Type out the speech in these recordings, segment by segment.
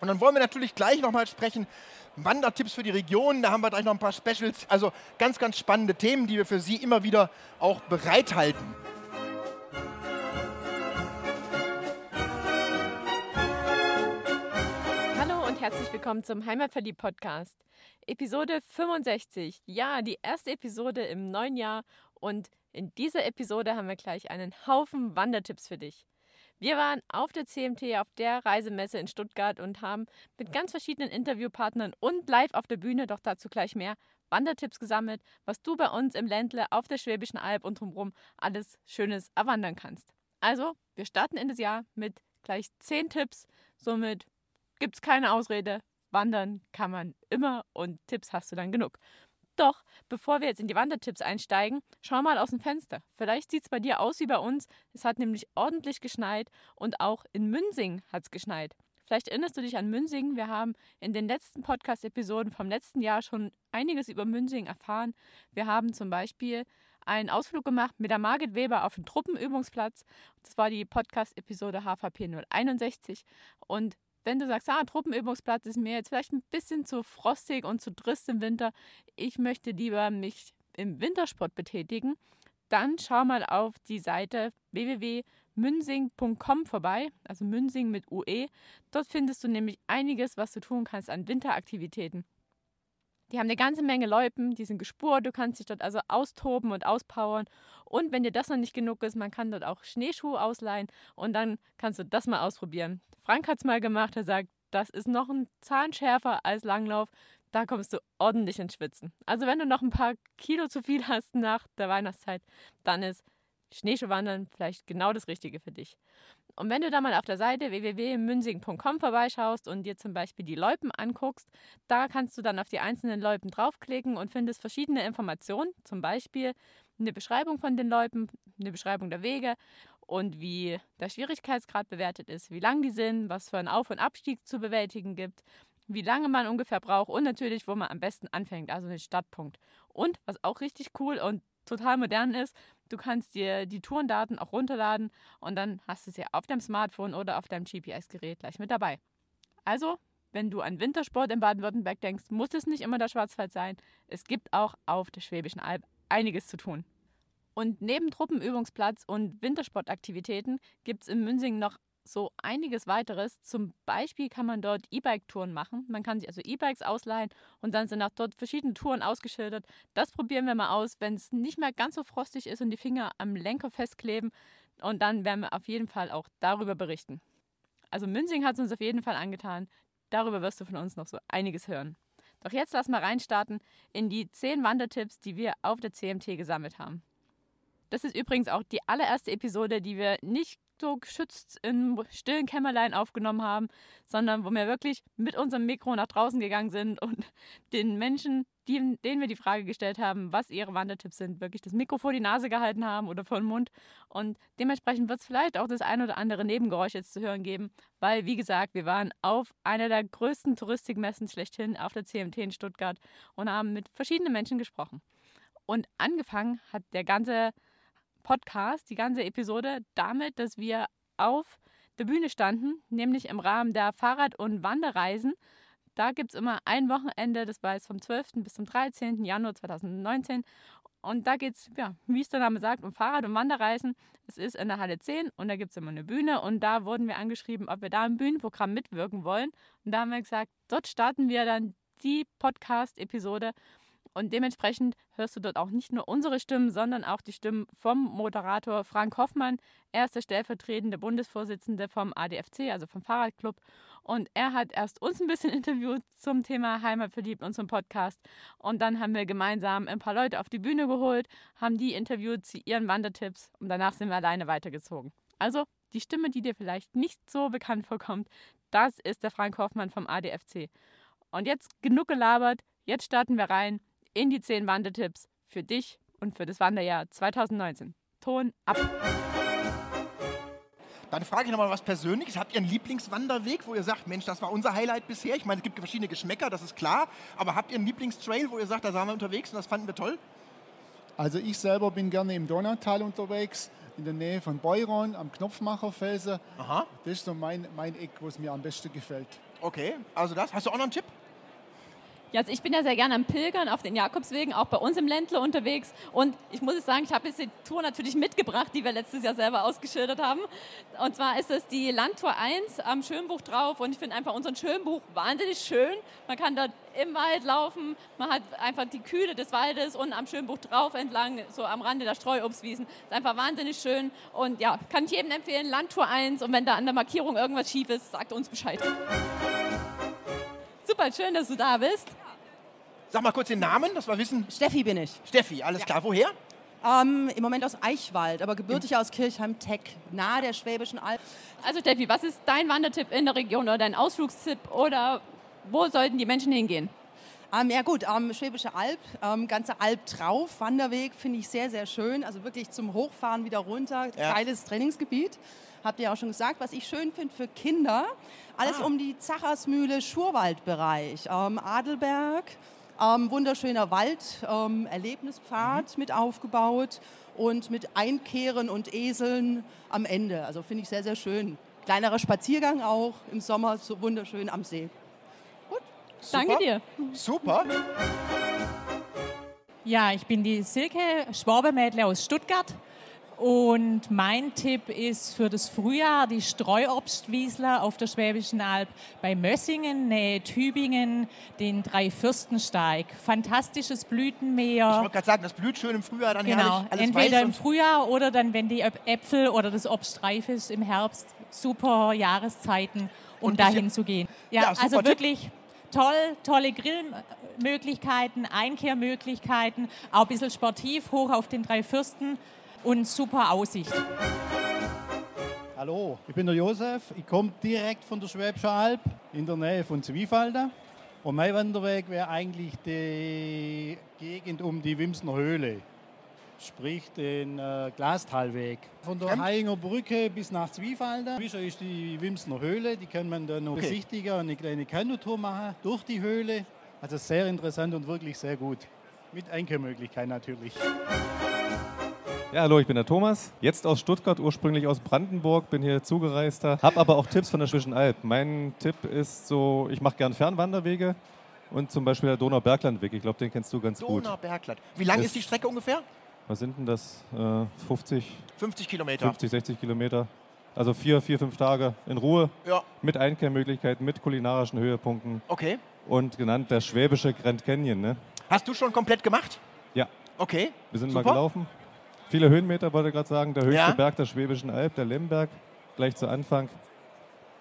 Und dann wollen wir natürlich gleich nochmal sprechen, Wandertipps für die Region, da haben wir gleich noch ein paar Specials, also ganz, ganz spannende Themen, die wir für Sie immer wieder auch bereithalten. Hallo und herzlich willkommen zum Heimatverlieb Podcast. Episode 65. Ja, die erste Episode im neuen Jahr und in dieser Episode haben wir gleich einen Haufen Wandertipps für dich. Wir waren auf der CMT, auf der Reisemesse in Stuttgart und haben mit ganz verschiedenen Interviewpartnern und live auf der Bühne, doch dazu gleich mehr, Wandertipps gesammelt, was du bei uns im Ländle auf der Schwäbischen Alb und drumherum alles Schönes erwandern kannst. Also, wir starten in das Jahr mit gleich 10 Tipps. Somit gibt es keine Ausrede. Wandern kann man immer und Tipps hast du dann genug. Doch, bevor wir jetzt in die Wandertipps einsteigen, schau mal aus dem Fenster. Vielleicht sieht es bei dir aus wie bei uns. Es hat nämlich ordentlich geschneit und auch in Münsing hat es geschneit. Vielleicht erinnerst du dich an Münsing. Wir haben in den letzten Podcast-Episoden vom letzten Jahr schon einiges über Münsing erfahren. Wir haben zum Beispiel einen Ausflug gemacht mit der Margit Weber auf den Truppenübungsplatz. Das war die Podcast-Episode HVP 061. Und wenn du sagst, ah, Truppenübungsplatz ist mir jetzt vielleicht ein bisschen zu frostig und zu trist im Winter, ich möchte lieber mich im Wintersport betätigen, dann schau mal auf die Seite www.münsing.com vorbei, also Münsing mit UE. Dort findest du nämlich einiges, was du tun kannst an Winteraktivitäten. Die haben eine ganze Menge Loipen, die sind gespurt, du kannst dich dort also austoben und auspowern. Und wenn dir das noch nicht genug ist, man kann dort auch Schneeschuhe ausleihen und dann kannst du das mal ausprobieren. Frank hat es mal gemacht, er sagt, das ist noch ein Zahn schärfer als Langlauf. Da kommst du ordentlich ins Schwitzen. Also wenn du noch ein paar Kilo zu viel hast nach der Weihnachtszeit, dann ist Schneeschuhwandern vielleicht genau das Richtige für dich. Und wenn du da mal auf der Seite www.münsing.com vorbeischaust und dir zum Beispiel die Loipen anguckst, da kannst du dann auf die einzelnen Loipen draufklicken und findest verschiedene Informationen, zum Beispiel eine Beschreibung von den Loipen, eine Beschreibung der Wege und wie der Schwierigkeitsgrad bewertet ist, wie lang die sind, was für einen Auf- und Abstieg zu bewältigen gibt, wie lange man ungefähr braucht und natürlich, wo man am besten anfängt, also den Startpunkt. Und was auch richtig cool und total modern ist, du kannst dir die Tourendaten auch runterladen und dann hast du sie auf deinem Smartphone oder auf deinem GPS-Gerät gleich mit dabei. Also, wenn du an Wintersport in Baden-Württemberg denkst, muss es nicht immer der Schwarzwald sein. Es gibt auch auf der Schwäbischen Alb einiges zu tun. Und neben Truppenübungsplatz und Wintersportaktivitäten gibt es in Münsing noch so einiges weiteres. Zum Beispiel kann man dort E-Bike-Touren machen. Man kann sich also E-Bikes ausleihen und dann sind auch dort verschiedene Touren ausgeschildert. Das probieren wir mal aus, wenn es nicht mehr ganz so frostig ist und die Finger am Lenker festkleben. Und dann werden wir auf jeden Fall auch darüber berichten. Also Münzing hat es uns auf jeden Fall angetan. Darüber wirst du von uns noch so einiges hören. Doch jetzt lass mal reinstarten in die 10 Wandertipps, die wir auf der CMT gesammelt haben. Das ist übrigens auch die allererste Episode, die wir nicht so geschützt im stillen Kämmerlein aufgenommen haben, sondern wo wir wirklich mit unserem Mikro nach draußen gegangen sind und den Menschen, denen wir die Frage gestellt haben, was ihre Wandertipps sind, wirklich das Mikro vor die Nase gehalten haben oder vor den Mund. Und dementsprechend wird es vielleicht auch das ein oder andere Nebengeräusch jetzt zu hören geben, weil, wie gesagt, wir waren auf einer der größten Touristikmessen schlechthin auf der CMT in Stuttgart und haben mit verschiedenen Menschen gesprochen. Und angefangen hat der ganze Podcast, die ganze Episode, damit, dass wir auf der Bühne standen, nämlich im Rahmen der Fahrrad- und Wanderreisen. Da gibt es immer ein Wochenende, das war jetzt vom 12. bis zum 13. Januar 2019. Und da geht es, ja, wie es der Name sagt, um Fahrrad- und Wanderreisen. Es ist in der Halle 10 und da gibt es immer eine Bühne. Und da wurden wir angeschrieben, ob wir da im Bühnenprogramm mitwirken wollen. Und da haben wir gesagt, dort starten wir dann die Podcast-Episode und dementsprechend hörst du dort auch nicht nur unsere Stimmen, sondern auch die Stimmen vom Moderator Frank Hoffmann. Er ist der stellvertretende Bundesvorsitzende vom ADFC, also vom Fahrradclub. Und er hat erst uns ein bisschen interviewt zum Thema Heimatverliebt, unserem Podcast. Und dann haben wir gemeinsam ein paar Leute auf die Bühne geholt, haben die interviewt zu ihren Wandertipps und danach sind wir alleine weitergezogen. Also die Stimme, die dir vielleicht nicht so bekannt vorkommt, das ist der Frank Hoffmann vom ADFC. Und jetzt genug gelabert, jetzt starten wir rein in die 10 Wandertipps für dich und für das Wanderjahr 2019. Ton ab! Dann frage ich nochmal was Persönliches. Habt ihr einen Lieblingswanderweg, wo ihr sagt, Mensch, das war unser Highlight bisher? Ich meine, es gibt verschiedene Geschmäcker, das ist klar. Aber habt ihr einen Lieblingstrail, wo ihr sagt, da waren wir unterwegs und das fanden wir toll? Also ich selber bin gerne im Donautal unterwegs, in der Nähe von Beuron, am Knopfmacherfelsen. Aha. Das ist so mein, mein Eck, wo es mir am besten gefällt. Okay, also das. Hast du auch noch einen Tipp? Ja, also ich bin ja sehr gerne am Pilgern auf den Jakobswegen, auch bei uns im Ländle unterwegs. Und ich muss sagen, ich habe jetzt die Tour natürlich mitgebracht, die wir letztes Jahr selber ausgeschildert haben. Und zwar ist es die Landtour 1 am Schönbuch drauf. Und ich finde einfach unseren Schönbuch wahnsinnig schön. Man kann dort im Wald laufen, man hat einfach die Kühle des Waldes und am Schönbuch drauf entlang, so am Rande der Streuobstwiesen. Ist einfach wahnsinnig schön. Und ja, kann ich jedem empfehlen, Landtour 1. Und wenn da an der Markierung irgendwas schief ist, sagt uns Bescheid. Super, schön, dass du da bist. Sag mal kurz den Namen, dass wir wissen. Steffi bin ich. Steffi, alles klar. Woher? Ähm, Im Moment aus Eichwald, aber gebürtig aus Kirchheim-Teck, nahe der Schwäbischen Alb. Also Steffi, was ist dein Wandertipp in der Region oder dein Ausflugstipp oder wo sollten die Menschen hingehen? Ähm, ja gut, ähm, Schwäbische Alb, ähm, ganze Alb drauf, Wanderweg finde ich sehr, sehr schön. Also wirklich zum Hochfahren wieder runter, Ja. geiles Trainingsgebiet. Habt ihr ja auch schon gesagt, was ich schön finde für Kinder. Alles Ah. um die Zachersmühle, Schurwaldbereich, ähm, Adelberg, ähm, wunderschöner Wald, ähm, Erlebnispfad mit aufgebaut und mit Einkehren und Eseln am Ende. Also finde ich sehr, sehr schön. Kleinerer Spaziergang auch im Sommer, so wunderschön am See. Danke Super. dir. Super. Ja, ich bin die Silke Schwabermädle aus Stuttgart. Und mein Tipp ist für das Frühjahr die Streuobstwiesler auf der Schwäbischen Alb bei Mössingen, nähe Tübingen, den Dreifürstensteig. Fantastisches Ich Blütenmeer. wollte gerade sagen, das blüht schön im Frühjahr, dann Genau, herrlich. Alles entweder im Frühjahr oder dann, wenn die Äp- Äpfel oder das Obst reif ist im Herbst. Super Jahreszeiten, um Und bisschen- dahin zu gehen. Ja, Ja, also Tipp. wirklich toll, tolle Grillmöglichkeiten, Einkehrmöglichkeiten, auch ein bisschen sportiv, hoch auf den drei Fürsten und super Aussicht. Hallo, ich bin der Josef. Ich komme direkt von der Schwäbischen Alb in der Nähe von Zwiefalda. Und mein Wanderweg wäre eigentlich die Gegend um die Wimsner Höhle, sprich den äh, Glastalweg. Von der Fremd? Hainger Brücke bis nach Zwiefalda. Wischer ist die Wimsner Höhle, die kann man dann noch Okay. besichtigen und eine kleine Kanutour machen durch die Höhle. Also sehr interessant und wirklich sehr gut. Mit Einkehrmöglichkeit natürlich. Ja, hallo, ich bin der Thomas. Jetzt aus Stuttgart, ursprünglich aus Brandenburg, bin hier zugereister. Hab aber auch Tipps von der Schwäbischen Alb. Mein Tipp ist so, ich mache gern Fernwanderwege und zum Beispiel der Donau-Berglandweg. Ich glaube, den kennst du ganz gut. Donaubergland. Wie lang Ist- ist die Strecke ungefähr? Was sind denn das? Äh, 50, 50 Kilometer. 50, 60 Kilometer. Also vier, vier, fünf Tage in Ruhe Ja, mit Einkehrmöglichkeiten, mit kulinarischen Höhepunkten okay. und genannt der schwäbische Grand Canyon. Ne? Hast du schon komplett gemacht? Ja, Okay. wir sind Super. mal gelaufen. Viele Höhenmeter, wollte ich gerade sagen. Der höchste Ja. Berg der Schwäbischen Alb, der Lemberg, gleich zu Anfang.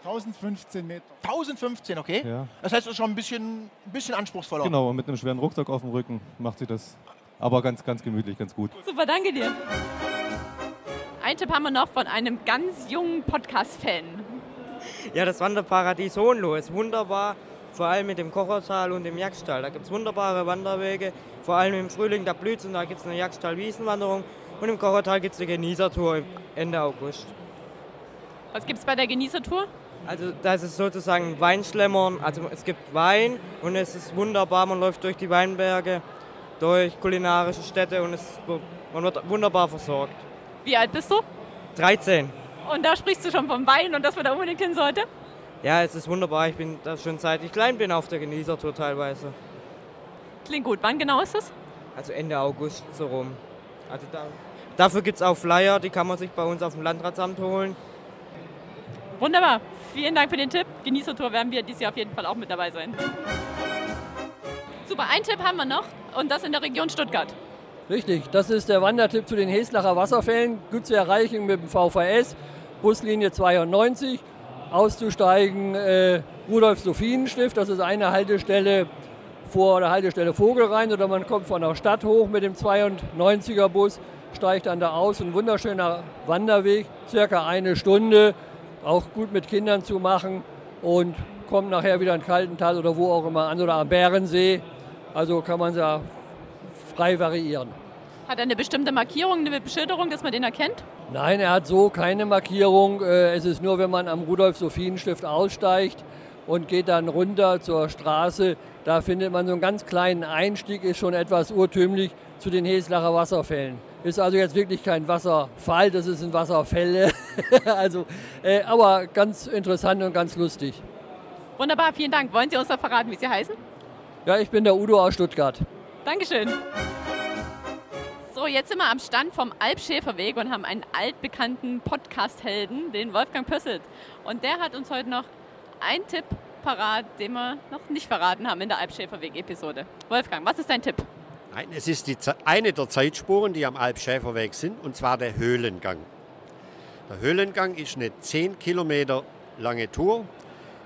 1015 Meter. 1015, okay. Ja. Das heißt, es ist schon ein bisschen, ein bisschen anspruchsvoller. Genau, und mit einem schweren Rucksack auf dem Rücken macht sie das aber ganz, ganz gemütlich, ganz gut. Super, danke dir. Ein Tipp haben wir noch von einem ganz jungen Podcast-Fan. Ja, das Wanderparadies Hohenlohe ist wunderbar, vor allem mit dem Kochertal und dem Jagdstall. Da gibt es wunderbare Wanderwege, vor allem im Frühling, da blüht und da gibt es eine Jagdstall-Wiesenwanderung und im Kochertal gibt es eine Genießertour Ende August. Was gibt es bei der Genießertour? Also das ist sozusagen Weinschlemmern, also es gibt Wein und es ist wunderbar, man läuft durch die Weinberge, durch kulinarische Städte und es, man wird wunderbar versorgt. Wie alt bist du? 13. Und da sprichst du schon vom Wein und dass man da unbedingt hin sollte? Ja, es ist wunderbar, ich bin da schon seit ich klein bin auf der Genießertour teilweise. Klingt gut. Wann genau ist das? Also Ende August so rum. Also da, dafür gibt es auch Flyer, die kann man sich bei uns auf dem Landratsamt holen. Wunderbar. Vielen Dank für den Tipp. Genießertour werden wir dieses Jahr auf jeden Fall auch mit dabei sein. Super, einen Tipp haben wir noch und das in der Region Stuttgart. Richtig, das ist der Wandertipp zu den Heslacher Wasserfällen. Gut zu erreichen mit dem VVS, Buslinie 92. Auszusteigen äh, Rudolf-Sophien-Stift, das ist eine Haltestelle vor der Haltestelle Vogelrhein oder man kommt von der Stadt hoch mit dem 92er Bus, steigt dann da aus. Ein wunderschöner Wanderweg, circa eine Stunde, auch gut mit Kindern zu machen und kommt nachher wieder in Kaltental oder wo auch immer an oder am Bärensee. Also kann man da frei variieren. Hat er eine bestimmte Markierung, eine Beschilderung, dass man den erkennt? Nein, er hat so keine Markierung. Äh, Es ist nur, wenn man am Rudolf-Sophien-Stift aussteigt und geht dann runter zur Straße, da findet man so einen ganz kleinen Einstieg, ist schon etwas urtümlich zu den Heslacher Wasserfällen. Ist also jetzt wirklich kein Wasserfall, das ist ein Wasserfälle. also, äh, aber ganz interessant und ganz lustig. Wunderbar, vielen Dank. Wollen Sie uns noch verraten, wie Sie heißen? Ja, ich bin der Udo aus Stuttgart. Dankeschön. So, jetzt sind wir am Stand vom Alpschäferweg und haben einen altbekannten Podcast-Helden, den Wolfgang Pösselt. Und der hat uns heute noch einen Tipp parat, den wir noch nicht verraten haben in der Alpschäferweg-Episode. Wolfgang, was ist dein Tipp? Nein, es ist die, eine der Zeitspuren, die am Alpschäferweg sind, und zwar der Höhlengang. Der Höhlengang ist eine 10 Kilometer lange Tour,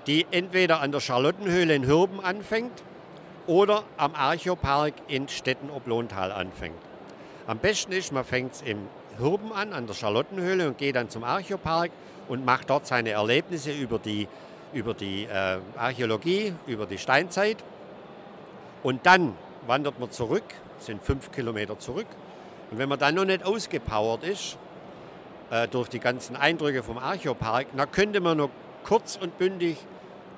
die entweder an der Charlottenhöhle in Hürben anfängt oder am Archopark in Stetten-Oblontal anfängt. Am besten ist, man fängt es im Hürben an, an der Charlottenhöhle und geht dann zum Archopark und macht dort seine Erlebnisse über die, über die äh, Archäologie, über die Steinzeit. Und dann wandert man zurück, sind fünf Kilometer zurück. Und wenn man dann noch nicht ausgepowert ist, äh, durch die ganzen Eindrücke vom Archopark, dann könnte man noch kurz und bündig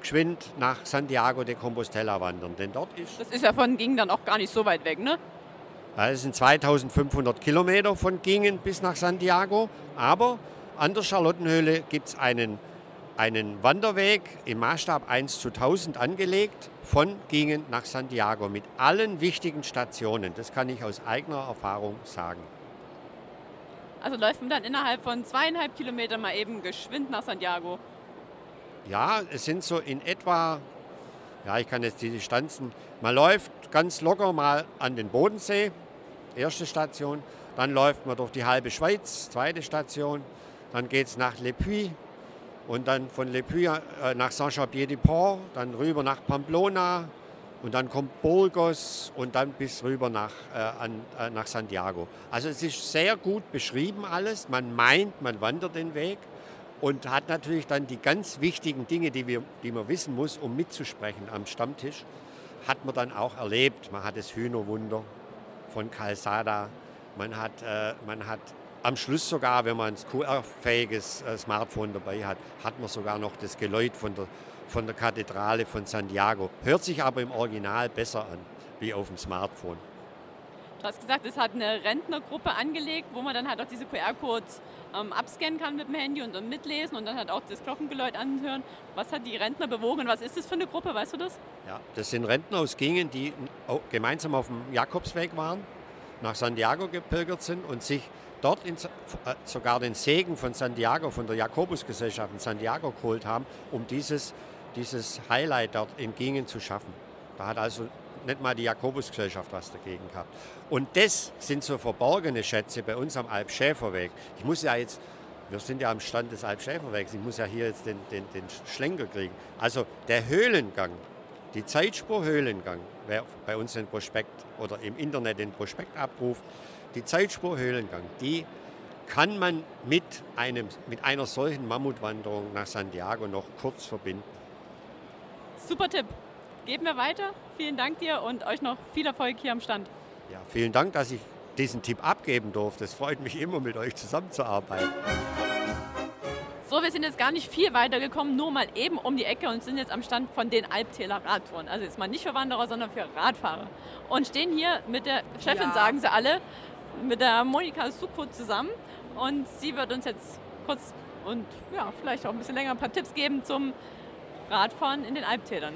geschwind nach Santiago de Compostela wandern. Denn dort ist, Das ist ja von Ging dann auch gar nicht so weit weg, ne? es sind 2500 Kilometer von Gingen bis nach Santiago. Aber an der Charlottenhöhle gibt es einen, einen Wanderweg im Maßstab 1 zu 1000 angelegt von Gingen nach Santiago mit allen wichtigen Stationen. Das kann ich aus eigener Erfahrung sagen. Also läuft man dann innerhalb von zweieinhalb Kilometern mal eben geschwind nach Santiago. Ja, es sind so in etwa, ja, ich kann jetzt die Distanzen, man läuft ganz locker mal an den Bodensee, erste Station, dann läuft man durch die halbe Schweiz, zweite Station, dann geht es nach Le Puy und dann von Le Puy äh, nach Saint-Champier-de-Port, dann rüber nach Pamplona und dann kommt Burgos und dann bis rüber nach, äh, an, äh, nach Santiago. Also es ist sehr gut beschrieben alles, man meint, man wandert den Weg und hat natürlich dann die ganz wichtigen Dinge, die, wir, die man wissen muss, um mitzusprechen am Stammtisch, hat man dann auch erlebt. Man hat das Hühnerwunder von Calzada, man hat, äh, man hat am Schluss sogar, wenn man ein QR-fähiges äh, Smartphone dabei hat, hat man sogar noch das Geläut von der, von der Kathedrale von Santiago. Hört sich aber im Original besser an, wie auf dem Smartphone. Du hast gesagt, es hat eine Rentnergruppe angelegt, wo man dann halt auch diese QR-Codes ähm, abscannen kann mit dem Handy und dann mitlesen und dann halt auch das Glockengeläut anhören. Was hat die Rentner bewogen? Was ist das für eine Gruppe? Weißt du das? Ja, das sind Rentner aus Gingen, die au- gemeinsam auf dem Jakobsweg waren, nach Santiago gepilgert sind und sich dort in, äh, sogar den Segen von Santiago, von der Jakobusgesellschaft in Santiago geholt haben, um dieses, dieses Highlight dort in Gingen zu schaffen. Da hat also nicht mal die Jakobusgesellschaft was dagegen gehabt. Und das sind so verborgene Schätze bei uns am Alpschäferweg. Ich muss ja jetzt, wir sind ja am Stand des Alpschäferwegs, ich muss ja hier jetzt den, den, den Schlenker kriegen. Also der Höhlengang, die Zeitspur Höhlengang, wer bei uns den Prospekt oder im Internet den Prospekt abruft, die Zeitspur Höhlengang, die kann man mit, einem, mit einer solchen Mammutwanderung nach Santiago noch kurz verbinden. Super Tipp. Geben wir weiter. Vielen Dank dir und euch noch viel Erfolg hier am Stand. Ja, vielen Dank, dass ich diesen Tipp abgeben durfte. Es freut mich immer, mit euch zusammenzuarbeiten. So, wir sind jetzt gar nicht viel weiter gekommen, nur mal eben um die Ecke und sind jetzt am Stand von den Alptäler Radtouren. Also jetzt mal nicht für Wanderer, sondern für Radfahrer. Und stehen hier mit der Chefin, Ja. sagen sie alle, mit der Monika Suko zusammen. Und sie wird uns jetzt kurz und ja, vielleicht auch ein bisschen länger ein paar Tipps geben zum Radfahren in den Alptälern.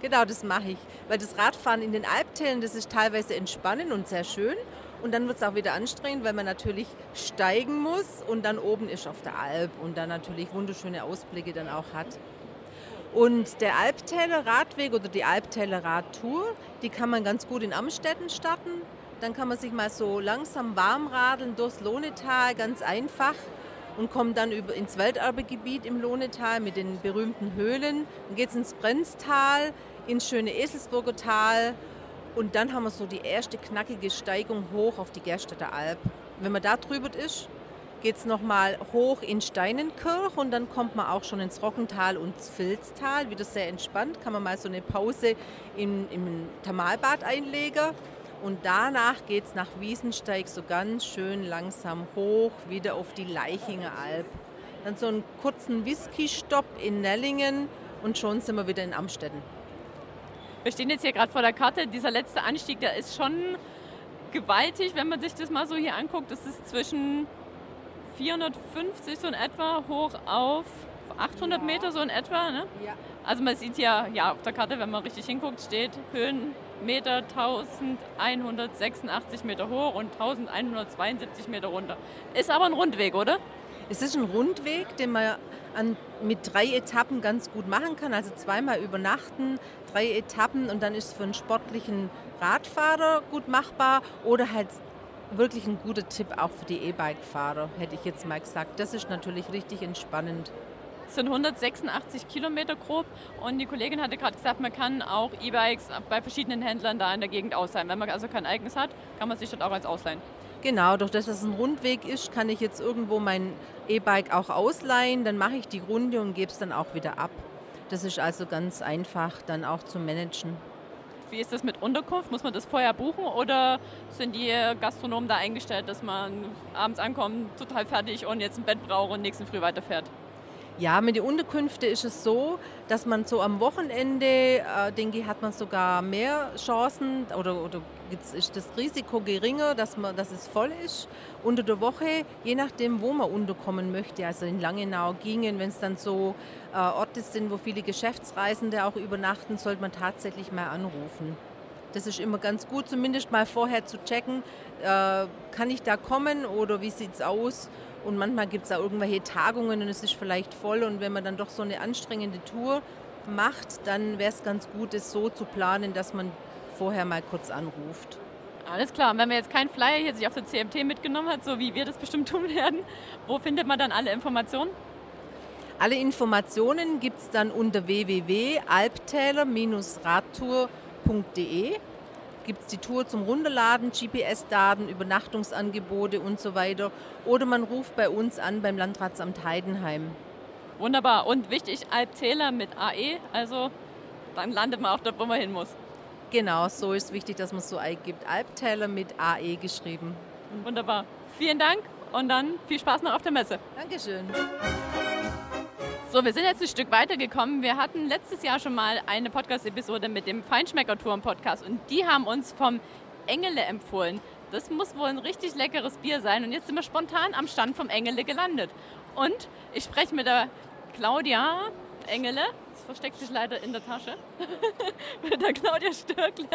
Genau, das mache ich. Weil das Radfahren in den Alptälern, das ist teilweise entspannend und sehr schön. Und dann wird es auch wieder anstrengend, weil man natürlich steigen muss und dann oben ist auf der Alp und dann natürlich wunderschöne Ausblicke dann auch hat. Und der Alptäler Radweg oder die Alptäler Radtour, die kann man ganz gut in Amstetten starten. Dann kann man sich mal so langsam warm radeln durchs Lohnetal, ganz einfach. Und kommt dann über ins Welterbegebiet im Lohnetal mit den berühmten Höhlen. Dann geht es ins Brenztal, ins schöne Eselsburger Tal. Und dann haben wir so die erste knackige Steigung hoch auf die Gerstedter Alp. Wenn man da drüber ist, geht es nochmal hoch in Steinenkirch und dann kommt man auch schon ins Rockental und ins Filztal. Wieder sehr entspannt, kann man mal so eine Pause im, im Thermalbad einlegen. Und danach geht es nach Wiesensteig so ganz schön langsam hoch, wieder auf die Leichinger Alp. Dann so einen kurzen Whisky-Stopp in Nellingen und schon sind wir wieder in Amstetten. Wir stehen jetzt hier gerade vor der Karte. Dieser letzte Anstieg, der ist schon gewaltig, wenn man sich das mal so hier anguckt. Das ist zwischen 450 so in etwa hoch auf 800 Meter so in etwa. Ne? Ja. Also man sieht ja, ja auf der Karte, wenn man richtig hinguckt, steht Höhenmeter 1186 Meter hoch und 1172 Meter runter. Ist aber ein Rundweg, oder? Es ist ein Rundweg, den man an, mit drei Etappen ganz gut machen kann. Also zweimal übernachten, drei Etappen und dann ist es für einen sportlichen Radfahrer gut machbar oder halt wirklich ein guter Tipp auch für die E-Bike-Fahrer, hätte ich jetzt mal gesagt. Das ist natürlich richtig entspannend. Sind 186 Kilometer grob und die Kollegin hatte gerade gesagt, man kann auch E-Bikes bei verschiedenen Händlern da in der Gegend ausleihen. Wenn man also kein eigenes hat, kann man sich dort auch als ausleihen. Genau, durch das es ein Rundweg ist, kann ich jetzt irgendwo mein E-Bike auch ausleihen. Dann mache ich die Runde und gebe es dann auch wieder ab. Das ist also ganz einfach dann auch zu managen. Wie ist das mit Unterkunft? Muss man das vorher buchen oder sind die Gastronomen da eingestellt, dass man abends ankommt, total fertig und jetzt ein Bett braucht und nächsten Früh weiterfährt? Ja, mit den Unterkünften ist es so, dass man so am Wochenende, äh, denke ich, hat man sogar mehr Chancen oder, oder ist das Risiko geringer, dass, man, dass es voll ist. Unter der Woche, je nachdem, wo man unterkommen möchte, also in Langenau gingen, wenn es dann so äh, Orte sind, wo viele Geschäftsreisende auch übernachten, sollte man tatsächlich mal anrufen. Das ist immer ganz gut, zumindest mal vorher zu checken, äh, kann ich da kommen oder wie sieht es aus? Und manchmal gibt es da irgendwelche Tagungen und es ist vielleicht voll. Und wenn man dann doch so eine anstrengende Tour macht, dann wäre es ganz gut, es so zu planen, dass man vorher mal kurz anruft. Alles klar, und wenn man jetzt keinen Flyer hier sich auf der CMT mitgenommen hat, so wie wir das bestimmt tun werden, wo findet man dann alle Informationen? Alle Informationen gibt es dann unter www.alptäler-radtour.de gibt es die Tour zum Runterladen, GPS-Daten, Übernachtungsangebote und so weiter. Oder man ruft bei uns an beim Landratsamt Heidenheim. Wunderbar. Und wichtig, Alpzähler mit AE, also dann landet man auch dort, wo man hin muss. Genau, so ist wichtig, dass man so eingibt. Alptäler mit AE geschrieben. Wunderbar. Vielen Dank und dann viel Spaß noch auf der Messe. Dankeschön. So, wir sind jetzt ein Stück weitergekommen. Wir hatten letztes Jahr schon mal eine Podcast-Episode mit dem Feinschmecker-Touren-Podcast und die haben uns vom Engele empfohlen. Das muss wohl ein richtig leckeres Bier sein. Und jetzt sind wir spontan am Stand vom Engele gelandet. Und ich spreche mit der Claudia Engele, das versteckt sich leider in der Tasche, mit der Claudia Störkle.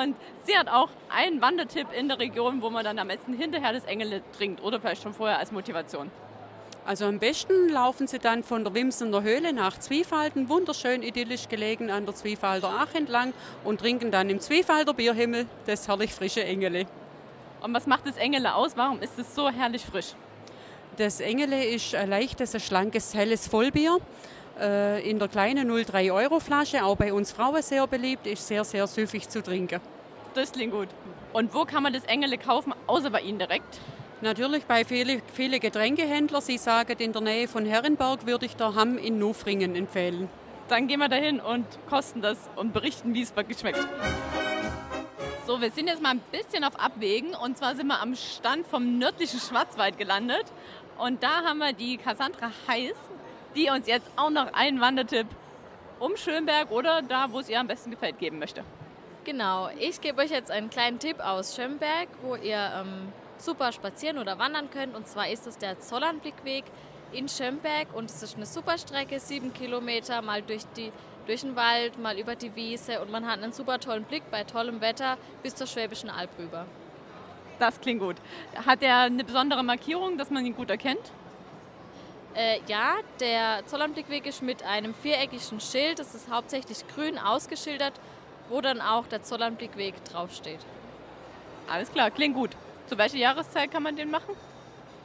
Und sie hat auch einen Wandertipp in der Region, wo man dann am besten hinterher das Engele trinkt oder vielleicht schon vorher als Motivation. Also am besten laufen Sie dann von der Wimsener Höhle nach Zwiefalten, wunderschön idyllisch gelegen an der Zwiefalter Ach entlang und trinken dann im Zwiefalter Bierhimmel das herrlich frische Engele. Und was macht das Engele aus? Warum ist es so herrlich frisch? Das Engele ist ein leichtes, ein schlankes, helles Vollbier äh, in der kleinen 0,3 Euro Flasche, auch bei uns Frauen sehr beliebt, ist sehr, sehr süffig zu trinken. Das klingt gut. Und wo kann man das Engele kaufen, außer bei Ihnen direkt? Natürlich bei vielen viele Getränkehändler. Sie sagen, in der Nähe von Herrenberg würde ich der Hamm in Nufringen empfehlen. Dann gehen wir dahin und kosten das und berichten, wie es wirklich schmeckt. So, wir sind jetzt mal ein bisschen auf Abwägen und zwar sind wir am Stand vom nördlichen Schwarzwald gelandet und da haben wir die Cassandra Heiß, die uns jetzt auch noch einen Wandertipp um Schönberg oder da, wo es ihr am besten gefällt, geben möchte. Genau, ich gebe euch jetzt einen kleinen Tipp aus Schönberg, wo ihr ähm, super spazieren oder wandern könnt. Und zwar ist es der Zollernblickweg in Schönberg und es ist eine super Strecke, sieben Kilometer, mal durch, die, durch den Wald, mal über die Wiese und man hat einen super tollen Blick bei tollem Wetter bis zur Schwäbischen Alb rüber. Das klingt gut. Hat er eine besondere Markierung, dass man ihn gut erkennt? Äh, ja, der Zollernblickweg ist mit einem viereckigen Schild, das ist hauptsächlich grün ausgeschildert, wo dann auch der Zollernblickweg draufsteht. Alles klar, klingt gut. Zu welcher Jahreszeit kann man den machen?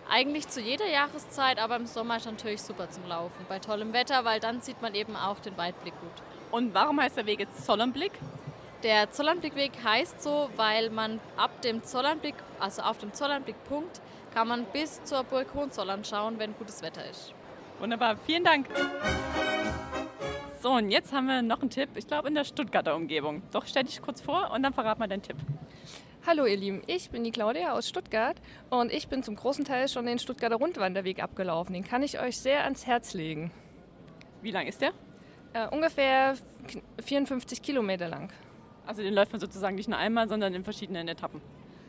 Eigentlich zu jeder Jahreszeit, aber im Sommer ist natürlich super zum Laufen. Bei tollem Wetter, weil dann sieht man eben auch den Weitblick gut. Und warum heißt der Weg jetzt Zollernblick? Der Zollernblickweg heißt so, weil man ab dem Zollernblick, also auf dem Zollernblickpunkt, kann man bis zur Burg Hohenzollern schauen, wenn gutes Wetter ist. Wunderbar, vielen Dank. So, und jetzt haben wir noch einen Tipp, ich glaube in der Stuttgarter Umgebung. Doch stell dich kurz vor und dann verrat mal deinen Tipp. Hallo ihr Lieben, ich bin die Claudia aus Stuttgart und ich bin zum großen Teil schon den Stuttgarter Rundwanderweg abgelaufen. Den kann ich euch sehr ans Herz legen. Wie lang ist der? Äh, ungefähr 54 Kilometer lang. Also den läuft man sozusagen nicht nur einmal, sondern in verschiedenen Etappen.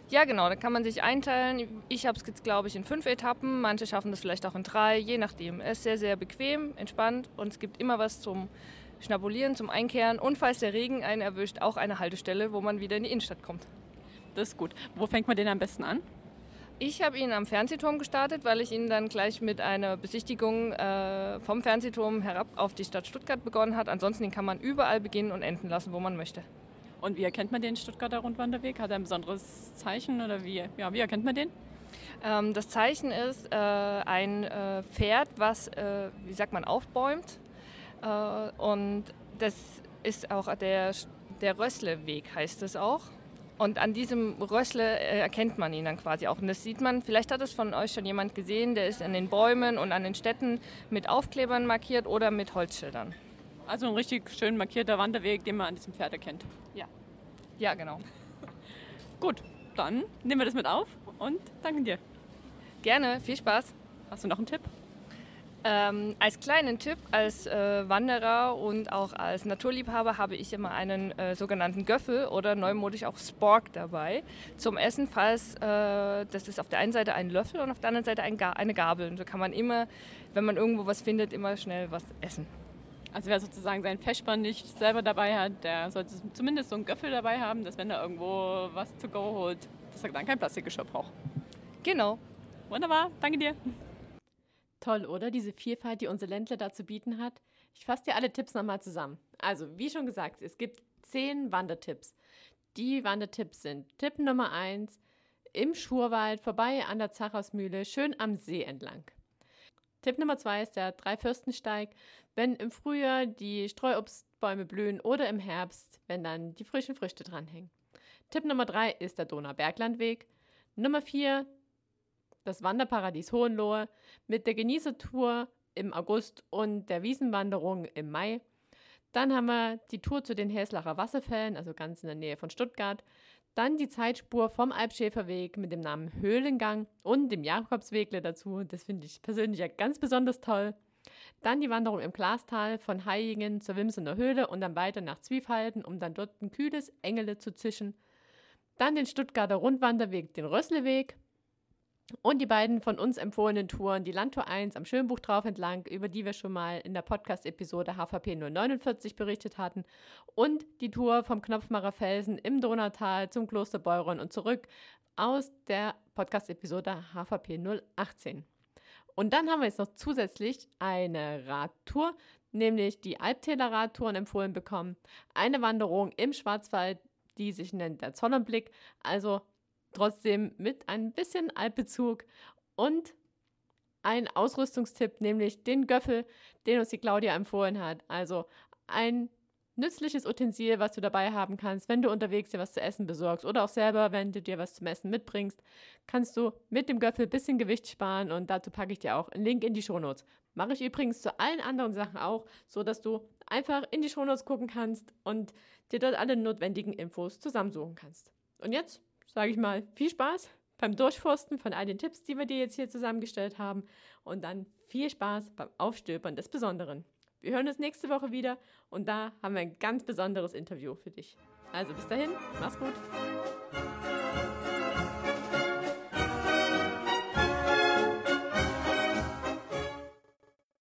Ja, genau, da kann man sich einteilen. Ich habe es jetzt, glaube ich, in fünf Etappen. Manche schaffen das vielleicht auch in drei, je nachdem. Es ist sehr, sehr bequem, entspannt und es gibt immer was zum Schnabulieren, zum Einkehren und falls der Regen einen erwischt, auch eine Haltestelle, wo man wieder in die Innenstadt kommt. Das ist gut. Wo fängt man den am besten an? Ich habe ihn am Fernsehturm gestartet, weil ich ihn dann gleich mit einer Besichtigung äh, vom Fernsehturm herab auf die Stadt Stuttgart begonnen hat. Ansonsten den kann man überall beginnen und enden lassen, wo man möchte. Und wie erkennt man den Stuttgarter Rundwanderweg? Hat er ein besonderes Zeichen oder wie, ja, wie erkennt man den? Ähm, das Zeichen ist äh, ein äh, Pferd, was, äh, wie sagt man, aufbäumt. Äh, und das ist auch der, der Rössleweg, heißt es auch. Und an diesem Rössle äh, erkennt man ihn dann quasi auch. Und das sieht man, vielleicht hat es von euch schon jemand gesehen, der ist an den Bäumen und an den Städten mit Aufklebern markiert oder mit Holzschildern. Also ein richtig schön markierter Wanderweg, den man an diesem Pferd erkennt. Ja. Ja, genau. Gut, dann nehmen wir das mit auf und danken dir. Gerne, viel Spaß. Hast du noch einen Tipp? Ähm, als kleinen Tipp, als äh, Wanderer und auch als Naturliebhaber habe ich immer einen äh, sogenannten Göffel oder neumodisch auch Spork dabei zum Essen, falls äh, das ist auf der einen Seite ein Löffel und auf der anderen Seite ein Ga eine Gabel. Und so kann man immer, wenn man irgendwo was findet, immer schnell was essen. Also wer sozusagen seinen Feschbar nicht selber dabei hat, der sollte zumindest so einen Göffel dabei haben, dass wenn er irgendwo was to go holt, dass er dann kein Plastikgeschirr braucht. Genau. Wunderbar, danke dir. Toll, oder? Diese Vielfalt, die unsere Ländler da zu bieten hat. Ich fasse dir alle Tipps nochmal zusammen. Also, wie schon gesagt, es gibt zehn Wandertipps. Die Wandertipps sind Tipp Nummer eins im Schurwald, vorbei an der Zachhausmühle, schön am See entlang. Tipp Nummer zwei ist der Dreifürstensteig. Wenn im Frühjahr die Streuobstbäume blühen oder im Herbst, wenn dann die frischen Früchte dranhängen. Tipp Nummer drei ist der Donauberglandweg. Nummer vier das Wanderparadies Hohenlohe mit der Genießertour im August und der Wiesenwanderung im Mai. Dann haben wir die Tour zu den Häslacher Wasserfällen, also ganz in der Nähe von Stuttgart. Dann die Zeitspur vom Alpschäferweg mit dem Namen Höhlengang und dem Jakobswegle dazu. Das finde ich persönlich ja ganz besonders toll. Dann die Wanderung im Glastal von Haijingen zur Wimsener Höhle und dann weiter nach Zwiefalten, um dann dort ein kühles Engele zu zischen. Dann den Stuttgarter Rundwanderweg, den Rössleweg, und die beiden von uns empfohlenen Touren, die Landtour 1 am Schönbuch drauf entlang, über die wir schon mal in der Podcast-Episode HVP 049 berichtet hatten, und die Tour vom Knopfmacher Felsen im Donautal zum Kloster Beuron und zurück aus der Podcast-Episode HVP 018. Und dann haben wir jetzt noch zusätzlich eine Radtour, nämlich die Alptäler Radtouren empfohlen bekommen. Eine Wanderung im Schwarzwald, die sich nennt der Zollernblick, also trotzdem mit ein bisschen Altbezug und ein Ausrüstungstipp, nämlich den Göffel, den uns die Claudia empfohlen hat. Also ein nützliches Utensil, was du dabei haben kannst, wenn du unterwegs dir was zu essen besorgst oder auch selber, wenn du dir was zum Essen mitbringst, kannst du mit dem Göffel ein bisschen Gewicht sparen und dazu packe ich dir auch einen Link in die Shownotes. Mache ich übrigens zu allen anderen Sachen auch, so dass du einfach in die Shownotes gucken kannst und dir dort alle notwendigen Infos zusammensuchen kannst. Und jetzt sage ich mal, viel Spaß beim Durchforsten von all den Tipps, die wir dir jetzt hier zusammengestellt haben. Und dann viel Spaß beim Aufstöbern des Besonderen. Wir hören uns nächste Woche wieder und da haben wir ein ganz besonderes Interview für dich. Also bis dahin, mach's gut.